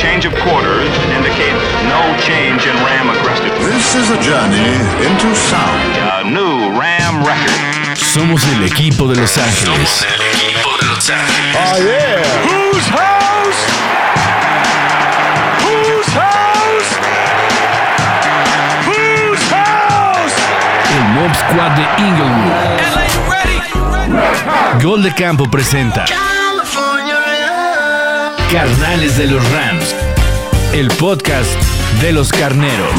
Change of quarters indicate no change in Ram aggressiveness. This is a journey into sound. A new Ram record. Somos el equipo de Los Ángeles. Somos el equipo de Los Ángeles. Oh, yeah. Whose house? Whose house? Whose house? El Mob Squad de Inglewood. Gol de Campo presenta Carnales de los Rams. El podcast de los carneros.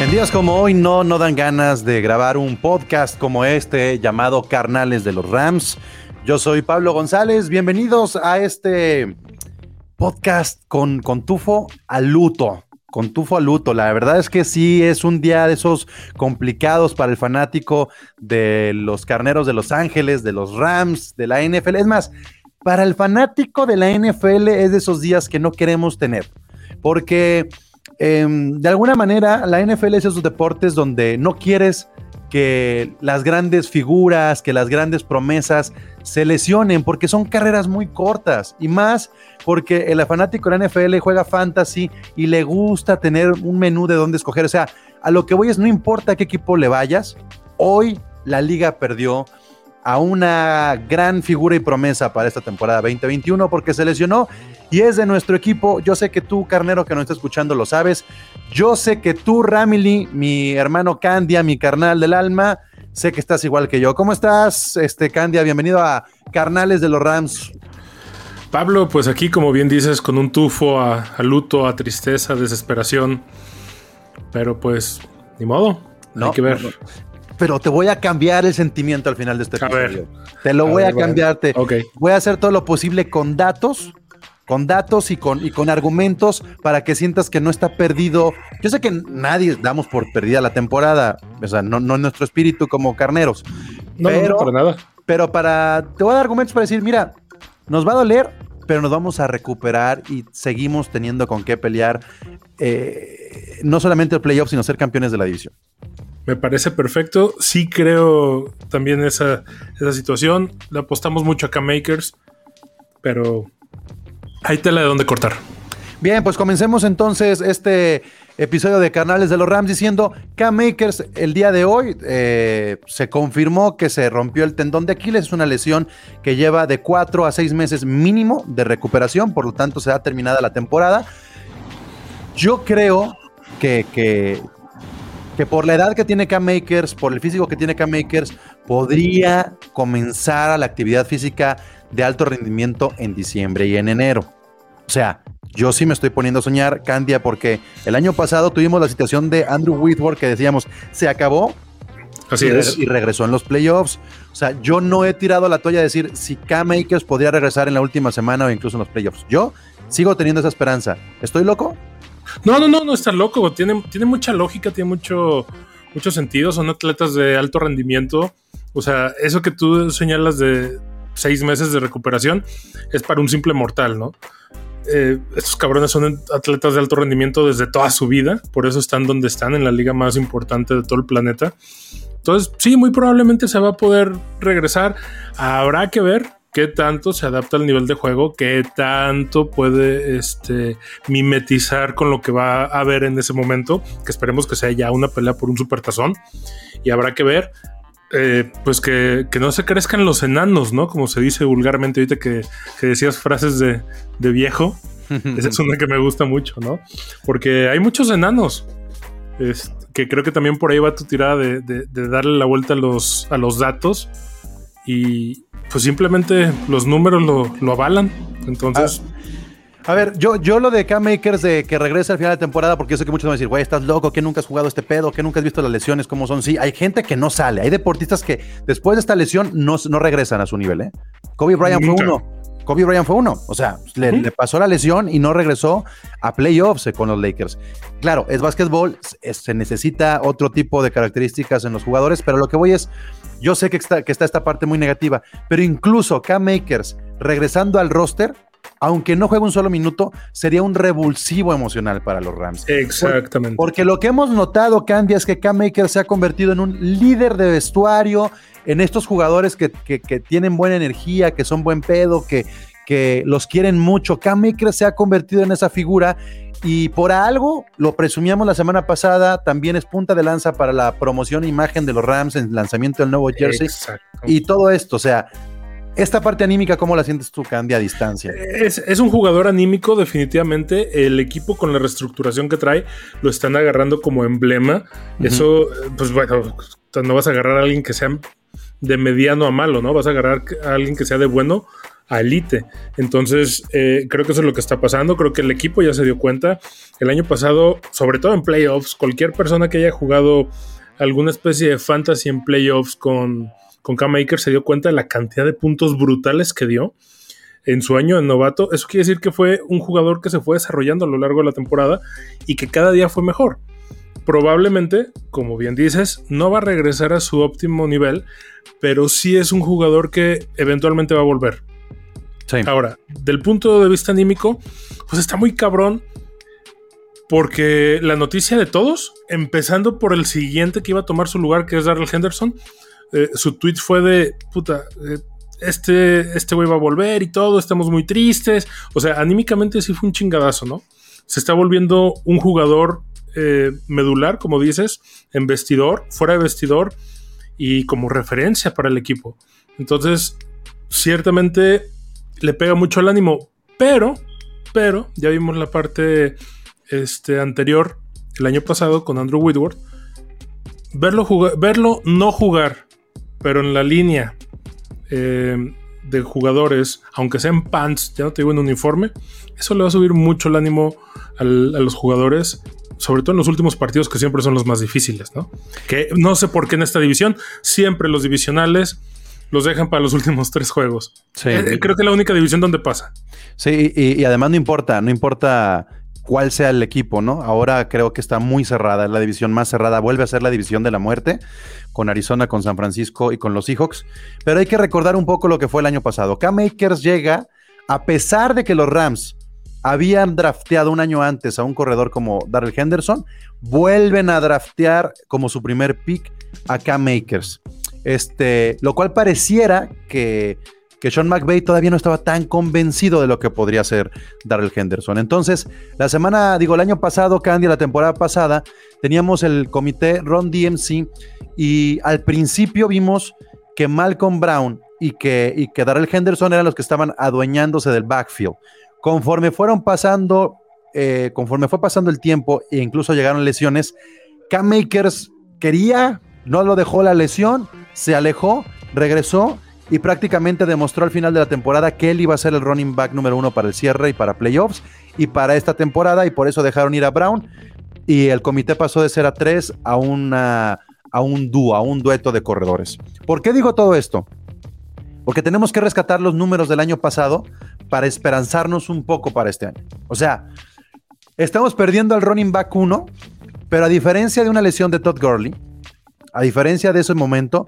En días como hoy no, no dan ganas de grabar un podcast como este llamado Carnales de los Rams. Yo soy Pablo González, bienvenidos a este podcast con, con tufo a luto. Con tufo a luto. La verdad es que sí es un día de esos complicados para el fanático de los carneros de Los Ángeles, de los Rams, de la NFL. Es más, para el fanático de la NFL es de esos días que no queremos tener. Porque eh, de alguna manera la NFL es esos deportes donde no quieres que las grandes figuras, que las grandes promesas se lesionen porque son carreras muy cortas y más porque el fanático de la NFL juega fantasy y le gusta tener un menú de dónde escoger. O sea, a lo que voy es no importa a qué equipo le vayas, hoy la liga perdió a una gran figura y promesa para esta temporada 2021 porque se lesionó y es de nuestro equipo. Yo sé que tú, carnero que nos está escuchando, lo sabes. Yo sé que tú, Ramily, mi hermano Candia, mi carnal del alma, sé que estás igual que yo. ¿Cómo estás, este Candia? Bienvenido a Carnales de los Rams. Pablo, pues aquí, como bien dices, con un tufo a, a luto, a tristeza, desesperación. Pero pues, ni modo. No, hay que ver. no, no. Pero te voy a cambiar el sentimiento al final de este A ver. Te lo A voy ver, a bueno. cambiarte. Ok. Voy a hacer todo lo posible con datos, con datos y con, y con argumentos para que sientas que no está perdido. Yo sé que nadie damos por perdida la temporada, o sea, no, no en nuestro espíritu como carneros. No, no, pero, no, para nada. pero para, te voy a dar argumentos para decir, mira, nos va a doler, pero nos vamos a recuperar y seguimos teniendo con qué pelear, eh, no solamente el playoff, sino ser campeones de la división. Me parece perfecto. Sí creo también esa, esa situación. Le apostamos mucho a K-Makers. Pero hay tela de dónde cortar. Bien, pues comencemos entonces este episodio de Carnales de los Rams diciendo K-Makers el día de hoy eh, se confirmó que se rompió el tendón de Aquiles, es una lesión que lleva de 4 a 6 meses mínimo de recuperación, por lo tanto se ha terminada la temporada. Yo creo que, que, que por la edad que tiene K-Makers, por el físico que tiene K-Makers, podría comenzar a la actividad física de alto rendimiento en diciembre y en enero. O sea, yo sí me estoy poniendo a soñar, Candia, porque el año pasado tuvimos la situación de Andrew Whitworth que decíamos, se acabó Así y, es. y regresó en los playoffs. O sea, yo no he tirado la toalla de decir si K-Makers podría regresar en la última semana o incluso en los playoffs. Yo sigo teniendo esa esperanza. ¿Estoy loco? No, no, no, no está loco. Tiene, tiene mucha lógica, tiene mucho, mucho sentido. Son atletas de alto rendimiento. O sea, eso que tú señalas de seis meses de recuperación es para un simple mortal, ¿no? Eh, estos cabrones son atletas de alto rendimiento desde toda su vida, por eso están donde están, en la liga más importante de todo el planeta. Entonces, sí, muy probablemente se va a poder regresar. Habrá que ver qué tanto se adapta al nivel de juego, qué tanto puede este, mimetizar con lo que va a haber en ese momento, que esperemos que sea ya una pelea por un supertazón. Y habrá que ver, eh, pues que, que no se crezcan los enanos, ¿no? Como se dice vulgarmente ahorita que, que decías frases de, de viejo. Esa es una que me gusta mucho, ¿no? Porque hay muchos enanos. Es- que creo que también por ahí va tu tirada de, de- de darle la vuelta a los, a los datos. Y pues simplemente los números lo, lo avalan. Entonces, A ver, yo, yo lo de K-Makers de que regrese al final de temporada, porque yo sé que muchos van a decir, güey, estás loco, que nunca has jugado este pedo, que nunca has visto las lesiones, cómo son. Sí, hay gente que no sale, hay deportistas que después de esta lesión no, no regresan a su nivel, ¿eh? Kobe Bryant fue uno. Kobe Bryant fue uno. O sea, le, le pasó la lesión y no regresó a playoffs con los Lakers. Claro, es básquetbol, es- se necesita otro tipo de características en los jugadores, pero lo que voy es, yo sé que está, que está esta parte muy negativa, pero incluso K-Makers regresando al roster, aunque no juegue un solo minuto, sería un revulsivo emocional para los Rams. exactamente. Porque lo que hemos notado, Candy, es que Cam Maker se ha convertido en un líder de vestuario, en estos jugadores que, que- que tienen buena energía, que son buen pedo, que, que los quieren mucho. Cam Akers se ha convertido en esa figura y por algo, lo presumíamos la semana pasada, también es punta de lanza para la promoción e imagen de los Rams en el lanzamiento del nuevo jersey. Exacto. Y todo esto, o sea, esta parte anímica, ¿cómo la sientes tú, Candy, a distancia? Es, es un jugador anímico, definitivamente. El equipo con la reestructuración que trae lo están agarrando como emblema. Eso, pues bueno, no vas a agarrar a alguien que sea de mediano a malo, ¿no? Vas a agarrar a alguien que sea de bueno a elite. Entonces, eh, creo que eso es lo que está pasando. Creo que el equipo ya se dio cuenta. El año pasado, sobre todo en playoffs, cualquier persona que haya jugado alguna especie de fantasy en playoffs con, con Cam Akers se dio cuenta de la cantidad de puntos brutales que dio en su año en novato. Eso quiere decir que fue un jugador que se fue desarrollando a lo largo de la temporada y que cada día fue mejor. Probablemente, como bien dices, no va a regresar a su óptimo nivel, pero sí es un jugador que eventualmente va a volver. Sí. Ahora, del punto de vista anímico, pues está muy cabrón. Porque la noticia de todos, empezando por el siguiente que iba a tomar su lugar, que es Darrell Henderson, eh, su tweet fue de puta. eh, este este güey va a volver y todo, estamos muy tristes. O sea, anímicamente sí fue un chingadazo, ¿no? Se está volviendo un jugador eh, medular, como dices, en vestidor, fuera de vestidor y como referencia para el equipo. Entonces, ciertamente le pega mucho al ánimo, pero, pero, ya vimos la parte este, anterior, el año pasado, con Andrew Whitworth. Verlo, verlo no jugar, pero en la línea eh, de jugadores, aunque sean pants, ya no te digo en uniforme, eso le va a subir mucho el ánimo al, a los jugadores, sobre todo en los últimos partidos que siempre son los más difíciles, ¿no? Que no sé por qué en esta división, siempre los divisionales los dejan para los últimos tres juegos. Sí. Eh, creo que es la única división donde pasa. Sí, y, y además no importa, no importa cuál sea el equipo, ¿no? Ahora creo que está muy cerrada, es la división más cerrada, vuelve a ser la división de la muerte, con Arizona, con San Francisco y con los Seahawks. Pero hay que recordar un poco lo que fue el año pasado. Cam Akers llega, a pesar de que los Rams habían drafteado un año antes a un corredor como Darrell Henderson, vuelven a draftear como su primer pick a Cam Akers. Este, lo cual pareciera que, que Sean McVay todavía no estaba tan convencido de lo que podría ser Darrell Henderson. Entonces, la semana, digo, el año pasado, Candy, la temporada pasada, teníamos el comité Ron DMC y al principio vimos que Malcolm Brown y que, y que Darrell Henderson eran los que estaban adueñándose del backfield. Conforme fueron pasando, eh, conforme fue pasando el tiempo e incluso llegaron lesiones, Cam Makers quería, no lo dejó la lesión, se alejó, regresó y prácticamente demostró al final de la temporada que él iba a ser el running back número uno para el cierre y para playoffs y para esta temporada y por eso dejaron ir a Brown y el comité pasó de ser a tres a, una, a un dúo, a un dueto de corredores. ¿Por qué digo todo esto? Porque tenemos que rescatar los números del año pasado para esperanzarnos un poco para este año. O sea, estamos perdiendo al running back 1, pero a diferencia de una lesión de Todd Gurley, a diferencia de ese momento,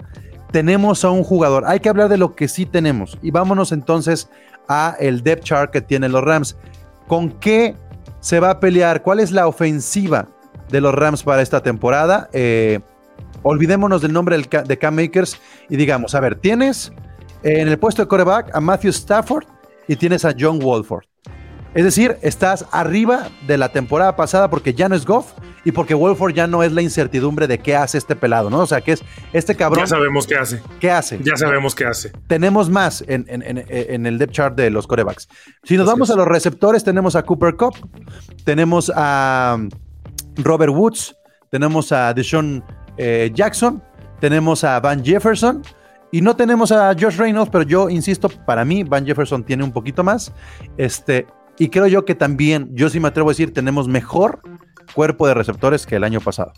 tenemos a un jugador. Hay que hablar de lo que sí tenemos. Y vámonos entonces a el depth chart que tienen los Rams. ¿Con qué se va a pelear? ¿Cuál es la ofensiva de los Rams para esta temporada? Eh, olvidémonos del nombre de Cam Makers y digamos, a ver, tienes en el puesto de coreback a Matthew Stafford y tienes a John Wolford. Es decir, estás arriba de la temporada pasada porque ya no es Goff y porque Wolford ya no es la incertidumbre de qué hace este pelado, ¿no? O sea, que es este cabrón. Ya sabemos qué hace. ¿Qué hace? Ya sabemos qué hace. Tenemos más en, en, en, en el depth chart de los corebacks. Si nos vamos a los receptores, tenemos a Cooper Cup, tenemos a Robert Woods, tenemos a Deshaun eh, Jackson, tenemos a Van Jefferson. Y no tenemos a Josh Reynolds, pero yo insisto, para mí Van Jefferson tiene un poquito más. Este, y creo yo que también, yo sí me atrevo a decir, tenemos mejor cuerpo de receptores que el año pasado.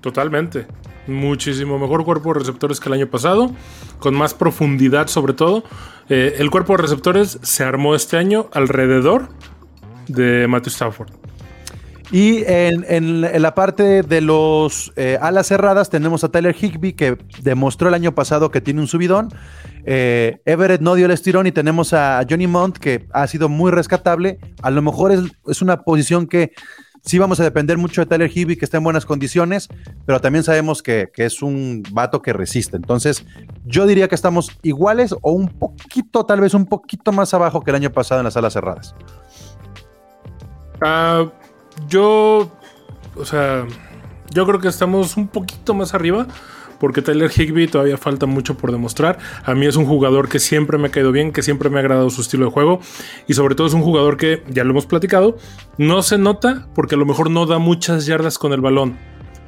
Totalmente. Muchísimo mejor cuerpo de receptores que el año pasado, con más profundidad sobre todo. Eh, el cuerpo de receptores se armó este año alrededor de Matthew Stafford. Y en, en- la parte de los eh, alas cerradas tenemos a Tyler Higby que demostró el año pasado que tiene un subidón. Eh, Everett no dio el estirón y tenemos a Johnny Mount que ha sido muy rescatable. A lo mejor es, es una posición que Sí vamos a depender mucho de Tyler Hibby, que está en buenas condiciones, pero también sabemos que, que es un vato que resiste. Entonces, yo diría que estamos iguales o un poquito, tal vez un poquito más abajo que el año pasado en las salas cerradas. Ah, yo, o sea, yo creo que estamos un poquito más arriba. Porque Tyler Higby todavía falta mucho por demostrar. A mí es un jugador que siempre me ha caído bien, que siempre me ha agradado su estilo de juego. Y sobre todo es un jugador que, ya lo hemos platicado, no se nota porque a lo mejor no da muchas yardas con el balón.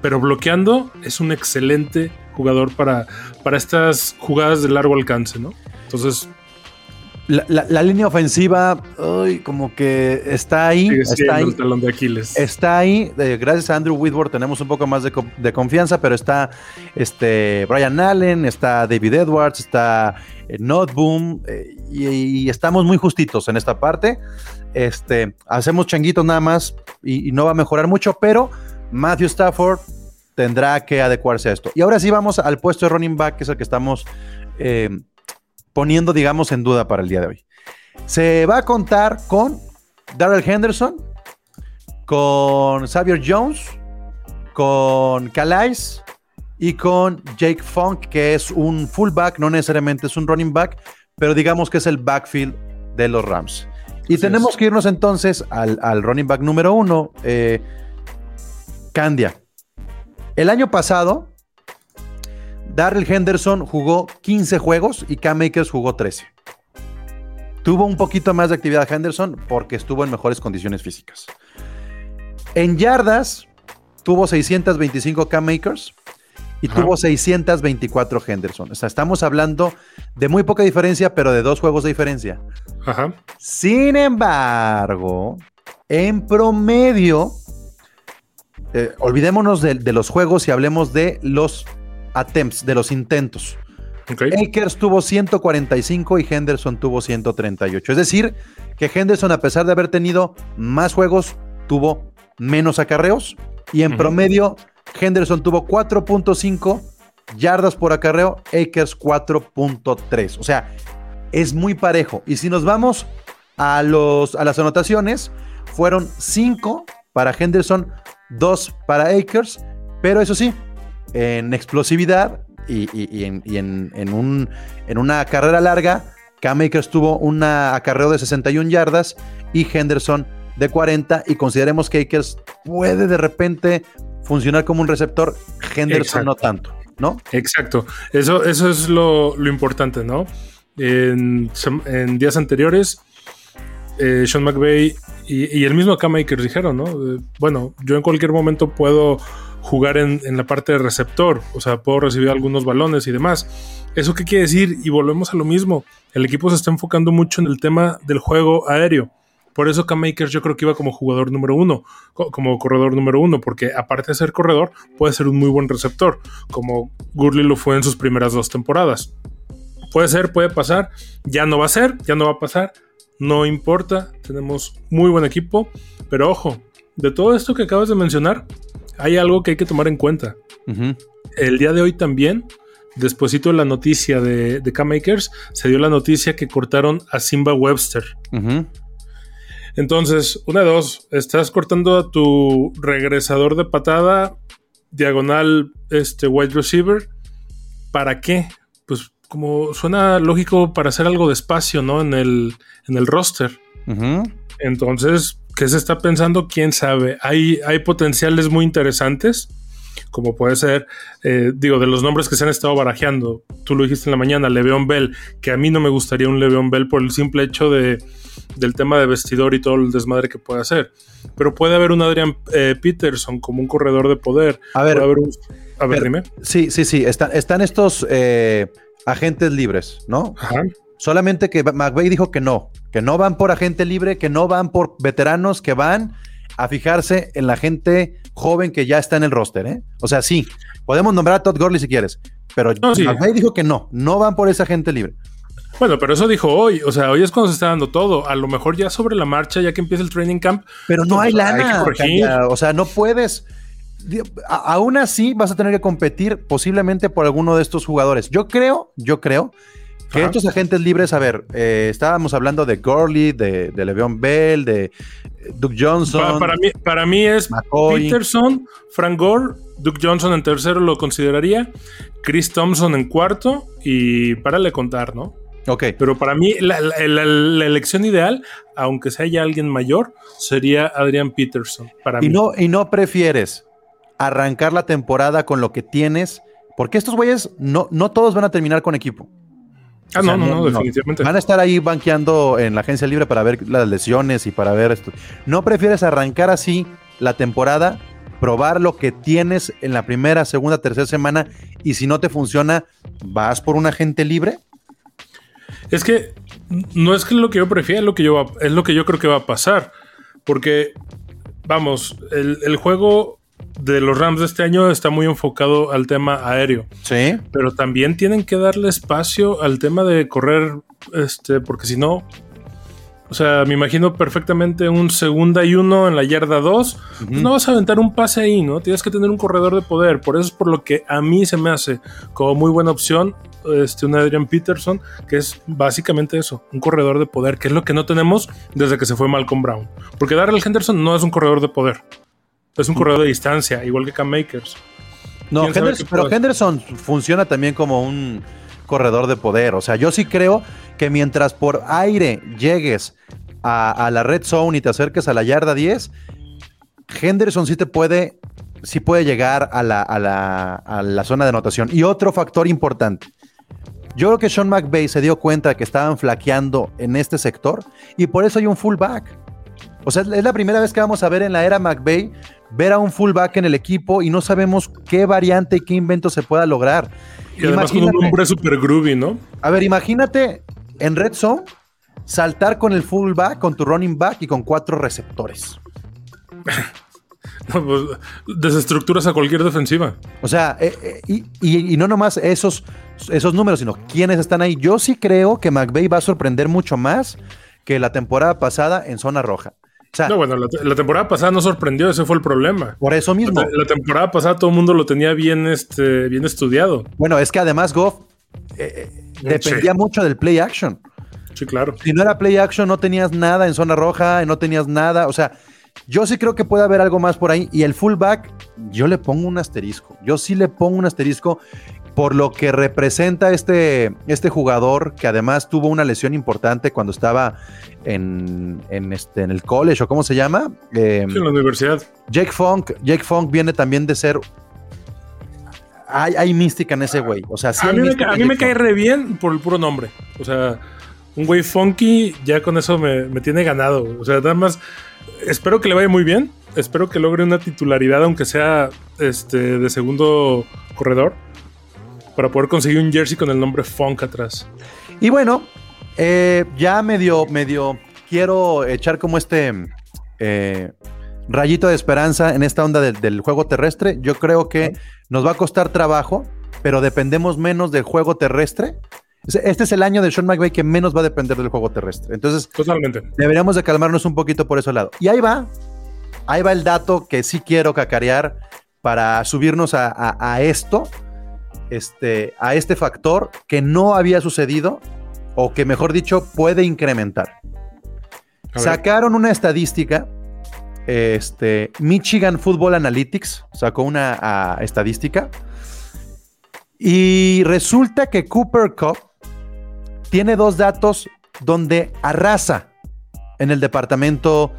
Pero bloqueando es un excelente jugador para, para estas jugadas de largo alcance, ¿no? Entonces, La, la- la línea ofensiva, uy, como que está ahí. sigue Está siendo ahí. el talón de Aquiles. Está ahí, eh, gracias a Andrew Whitworth tenemos un poco más de, co- de confianza, pero está este, Brian Allen, está David Edwards, está eh, Notboom, eh, y, y estamos muy justitos en esta parte. Este, hacemos changuitos nada más y, y no va a mejorar mucho, pero Matthew Stafford tendrá que adecuarse a esto. Y ahora sí vamos al puesto de running back, que es el que estamos eh, poniendo, digamos, en duda para el día de hoy. Se va a contar con Darrell Henderson, con Xavier Jones, con Calais y con Jake Funk, que es un fullback, no necesariamente es un running back, pero digamos que es el backfield de los Rams. Y Así tenemos es. que irnos entonces al, al running back número uno, eh, Candia. El año pasado, Darrell Henderson jugó 15 juegos y Cam Akers jugó 13. Tuvo un poquito más de actividad Henderson porque estuvo en mejores condiciones físicas. En yardas, tuvo 625 Cam Akers y Ajá. tuvo 624 Henderson. O sea, estamos hablando de muy poca diferencia, pero de dos juegos de diferencia. Ajá. Sin embargo, en promedio, eh, olvidémonos de, de los juegos y hablemos de los attempts, de los intentos. Ok. Akers tuvo 145 y Henderson tuvo 138. Es decir, que Henderson, a pesar de haber tenido más juegos, tuvo menos acarreos. Y en promedio, Henderson tuvo 4.5 yardas por acarreo, Akers 4.3. O sea, es muy parejo. Y si nos vamos a, los, a las anotaciones, fueron 5 para Henderson, 2 para Akers. Pero eso sí, en explosividad y, y- y en, y en- en un- en una carrera larga, Cam Akers tuvo un acarreo de 61 yardas y Henderson de 40 y consideremos que Akers puede de repente funcionar como un receptor, Henderson Exacto. no tanto, ¿no? Exacto. Eso, eso es lo, lo importante, ¿no? En, en días anteriores, eh, Sean McVay y, y el mismo Cam Akers dijeron, ¿no? Eh, bueno, yo en cualquier momento puedo jugar en, en la parte de receptor, o sea, puedo recibir algunos balones y demás. ¿Eso qué quiere decir? Y volvemos a lo mismo. El equipo se está enfocando mucho en el tema del juego aéreo. Por eso Cam Akers yo creo que iba como jugador número uno, co- como corredor número uno, porque aparte de ser corredor, puede ser un muy buen receptor, como Gurley lo fue en sus primeras dos temporadas. Puede ser, puede pasar, ya no va a ser, ya no va a pasar, no importa, tenemos muy buen equipo, pero ojo, de todo esto que acabas de mencionar, hay algo que hay que tomar en cuenta. El día de hoy también, despuesito de la noticia de, de Cam Akers, se dio la noticia que cortaron a Simba Webster. Entonces, una de dos, estás cortando a tu regresador de patada, diagonal, este wide receiver. ¿Para qué? Pues como suena lógico para hacer algo de espacio, ¿no? En el, en el roster. Entonces, ¿qué se está pensando? ¿Quién sabe? Hay, hay potenciales muy interesantes, como puede ser, eh, digo, de los nombres que se han estado barajeando. Tú lo dijiste en la mañana, Le'Veon Bell, que a mí no me gustaría un Le'Veon Bell por el simple hecho de, del tema de vestidor y todo el desmadre que puede hacer. Pero puede haber un Adrian eh, Peterson como un corredor de poder. A ver, haber un- a ver, pero- dime. Sí, sí, sí. Están, están estos eh, agentes libres, ¿no? Ajá. Solamente que McVeigh dijo que no, que no van por agente libre, que no van por veteranos, que van a fijarse en la gente joven que ya está en el roster, ¿eh? O sea, sí, podemos nombrar a Todd Gurley si quieres, pero No, sí. McVay dijo que no, no van por esa gente libre. Bueno, pero eso dijo hoy. O sea, hoy es cuando se está dando todo. A lo mejor ya sobre la marcha, ya que empieza el training camp. Pero no hay pues, hay lana. Calla, o sea, no puedes. a- aún así vas a tener que competir posiblemente por alguno de estos jugadores. Yo creo, yo creo Que Ajá. estos agentes libres, a ver, eh, estábamos hablando de Gurley, de, de Le'Veon Bell, de eh, Duke Johnson. Pa- para, mí, para mí es McCoy. Peterson, Frank Gore, Duke Johnson en tercero lo consideraría, Chris Thompson en cuarto y párale contar, ¿no? Ok, Pero para mí la, la- la- la elección ideal, aunque sea ya alguien mayor, sería Adrian Peterson. Para y mí. no, y no prefieres arrancar la temporada con lo que tienes, porque estos güeyes no, no todos van a terminar con equipo. Ah, O sea, no, no, no, definitivamente. Van a estar ahí banqueando en la agencia libre para ver las lesiones y para ver esto. ¿No prefieres arrancar así la temporada, probar lo que tienes en la primera, segunda, tercera semana y si no te funciona, vas por un agente libre? Es que no es que lo que yo prefiera, es lo que yo, es lo que yo creo que va a pasar. Porque, vamos, el, el juego de los Rams de este año está muy enfocado al tema aéreo. Sí. Pero también tienen que darle espacio al tema de correr, este, porque si no, o sea, me imagino perfectamente un segunda y uno en la yarda 2. pues no vas a aventar un pase ahí, ¿no? Tienes que tener un corredor de poder. Por eso es por lo que a mí se me hace como muy buena opción este, un Adrian Peterson, que es básicamente eso, un corredor de poder, que es lo que no tenemos desde que se fue Malcolm Brown. Porque Darrell Henderson no es un corredor de poder. Es un corredor de distancia, igual que Cam Makers. No, ¿Quién sabe Henderson- qué pero? Henderson funciona también como un corredor de poder. O sea, yo sí creo que mientras por aire llegues a, a la red zone y te acerques a la yarda 10, Henderson sí te puede, sí puede llegar a la, a la- a la zona de anotación. Y otro factor importante. Yo creo que Sean McVay se dio cuenta que estaban flaqueando en este sector y por eso hay un fullback. O sea, es la primera vez que vamos a ver en la era McVay ver a un fullback en el equipo y no sabemos qué variante y qué invento se pueda lograr. Y además con un hombre super groovy, ¿no? a ver, imagínate en Red Zone saltar con el fullback, con tu running back y con cuatro receptores. No, pues, desestructuras a cualquier defensiva. O sea, eh, eh, y, y- y no nomás esos, esos números, sino quiénes están ahí. Yo sí creo que McVay va a sorprender mucho más que la temporada pasada en zona roja. O sea, No, bueno, la, la temporada pasada no sorprendió, ese fue el problema. por eso mismo. La, la temporada pasada todo el mundo lo tenía bien, este, bien estudiado. Bueno, es que además Goff eh, eh, dependía Sí. mucho del play action. Sí, claro. Si no era play action, no tenías nada en zona roja, no tenías nada. O sea, yo sí creo que puede haber algo más por ahí. Y el fullback, yo le pongo un asterisco. Yo sí le pongo un asterisco por lo que representa este, este jugador que además tuvo una lesión importante cuando estaba en, en, este, en el college, o cómo se llama. Eh, Sí, en la universidad. Jake Funk. Jake Funk viene también de ser. Hay, hay mística en ese güey. O sea, sí a mí, me, a mí me cae re bien por el puro nombre. O sea, un güey funky, ya con eso me, me tiene ganado. O sea, nada más, espero que le vaya muy bien. Espero que logre una titularidad, aunque sea este, de segundo corredor, para poder conseguir un jersey con el nombre Funk atrás. Y bueno, eh, ya medio, medio quiero echar como este eh, rayito de esperanza en esta onda del, del juego terrestre. Yo creo que nos va a costar trabajo, pero dependemos menos del juego terrestre. Este es el año de Sean McVay que menos va a depender del juego terrestre. Entonces, Totalmente. deberíamos de calmarnos un poquito por ese lado. Y ahí va, ahí va el dato que sí quiero cacarear para subirnos a, a- a esto, este, a este factor que no había sucedido o que mejor dicho puede incrementar. Sacaron una estadística, este, Michigan Football Analytics sacó una ah, estadística y resulta que Cooper Cup tiene dos datos donde arrasa en el departamento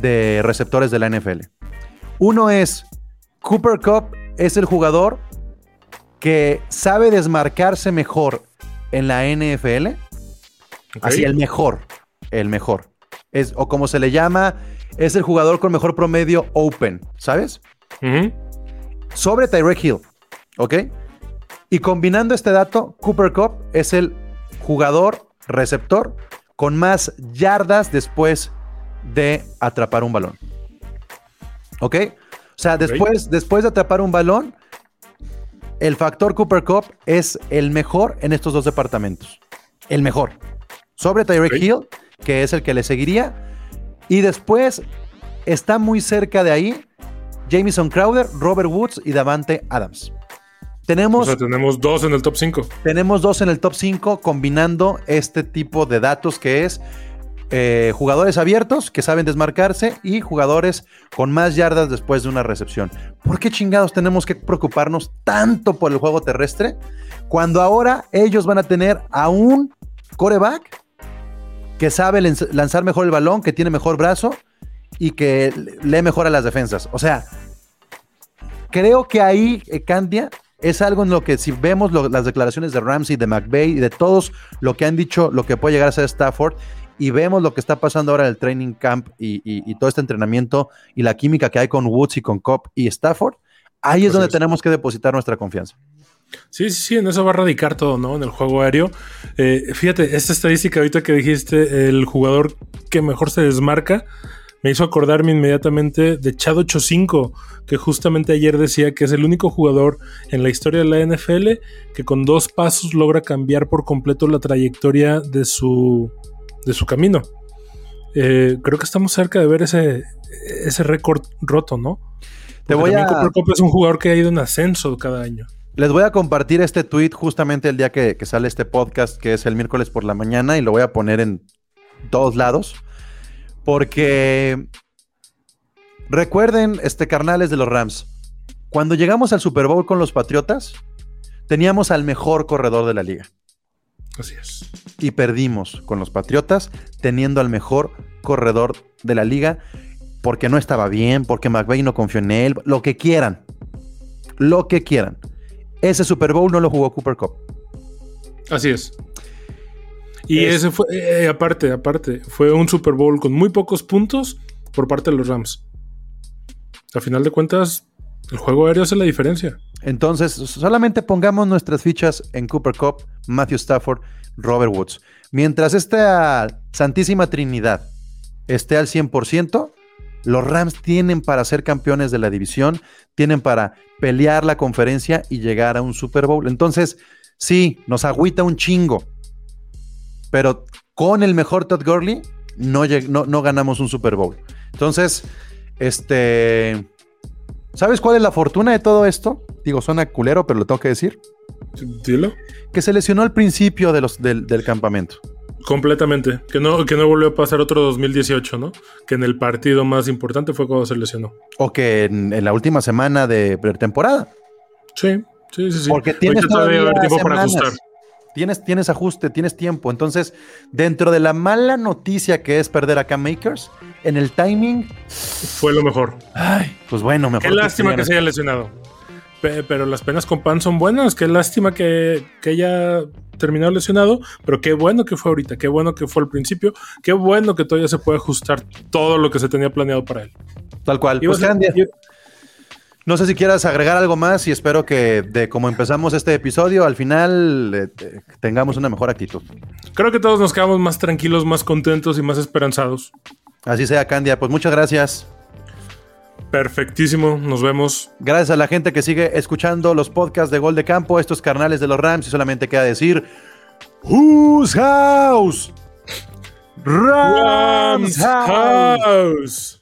de receptores de la NFL. Uno es Cooper Cup es el jugador que sabe desmarcarse mejor en la NFL, así el mejor, el mejor. Es, o como se le llama, es el jugador con mejor promedio open, ¿sabes? Sobre Tyreek Hill, ¿ok? Y combinando este dato, Cooper Cup es el jugador receptor con más yardas después de atrapar un balón. ¿Ok? O sea, después, después de atrapar un balón, el factor Cooper Cup es el mejor en estos dos departamentos. El mejor. Sobre Tyreek. Hill, que es el que le seguiría. Y después está muy cerca de ahí Jamison Crowder, Robert Woods y Davante Adams. Tenemos, O sea, tenemos dos en el top 5. tenemos dos en el top 5 combinando este tipo de datos que es eh, jugadores abiertos que saben desmarcarse y jugadores con más yardas después de una recepción. ¿Por qué chingados tenemos que preocuparnos tanto por el juego terrestre cuando ahora ellos van a tener a un coreback que sabe lanz- lanzar mejor el balón, que tiene mejor brazo y que lee mejor a las defensas? O sea, creo que ahí, eh, Candia, es algo en lo que si vemos las declaraciones de Ramsey, de McVay y de todos lo que han dicho, lo que puede llegar a ser Stafford, y vemos lo que está pasando ahora en el training camp y, y- y todo este entrenamiento y la química que hay con Woods y con Cobb y Stafford, ahí es donde es. tenemos que depositar nuestra confianza. Sí, sí, sí, en eso va a radicar todo, ¿no? En el juego aéreo. Eh, fíjate, esta estadística ahorita que dijiste, el jugador que mejor se desmarca, me hizo acordarme inmediatamente de Chad 85, que justamente ayer decía que es el único jugador en la historia de la NFL que con dos pasos logra cambiar por completo la trayectoria de su, de su camino. Eh, creo que estamos cerca de ver ese, ese récord roto, ¿no? Te voy a- Cooper es un jugador que ha ido en ascenso cada año. Les voy a compartir este tweet justamente el día que, que sale este podcast, que es el miércoles por la mañana, y lo voy a poner en todos lados. Porque recuerden, este carnales de los Rams, cuando llegamos al Super Bowl con los Patriotas, teníamos al mejor corredor de la liga. Así es. Y perdimos con los Patriotas, teniendo al mejor corredor de la liga, porque no estaba bien, porque McVay no confió en él, lo que quieran. Lo que quieran. Ese Super Bowl no lo jugó Cooper Cup. Así es. Y Es- ese fue, eh, aparte, aparte, fue un Super Bowl con muy pocos puntos por parte de los Rams. A final de cuentas, el juego aéreo hace la diferencia. Entonces, solamente pongamos nuestras fichas en Cooper Cup, Matthew Stafford, Robert Woods. Mientras esta Santísima Trinidad esté al 100%, los Rams tienen para ser campeones de la división, tienen para pelear la conferencia y llegar a un Super Bowl. Entonces, sí, nos agüita un chingo, pero con el mejor Todd Gurley no, no, no ganamos un Super Bowl. Entonces, este... ¿Sabes cuál es la fortuna de todo esto? Digo, suena culero, pero lo tengo que decir. Dilo. Que se lesionó al principio de los, del, del campamento. Completamente. Que no, que no volvió a pasar otro 2018, ¿no? Que en el partido más importante fue cuando se lesionó. O que en, en la última semana de pretemporada. Sí, sí, sí. sí. Porque tienes todavía haber tiempo para ajustar. Tienes, tienes ajuste, tienes tiempo. Entonces, dentro de la mala noticia que es perder a Cam Makers, en el timing, Fue lo mejor. ay, pues bueno, mejor. Qué lástima que se haya lesionado. Pe- Pero las penas con pan son buenas. Qué lástima que, que haya terminado lesionado. Pero qué bueno que fue ahorita. Qué bueno que fue al principio. Qué bueno que todavía se puede ajustar todo lo que se tenía planeado para él. Tal cual. Iba a Pues, ser- no sé si quieras agregar algo más y espero que de como empezamos este episodio, al final eh, te- tengamos una mejor actitud. creo que todos nos quedamos más tranquilos, más contentos y más esperanzados. Así sea, Candia. Pues muchas gracias. Perfectísimo. Nos vemos. Gracias a la gente que sigue escuchando los podcasts de Gol de Campo, estos carnales de los Rams, y solamente queda decir: Whose house? Rams house. House.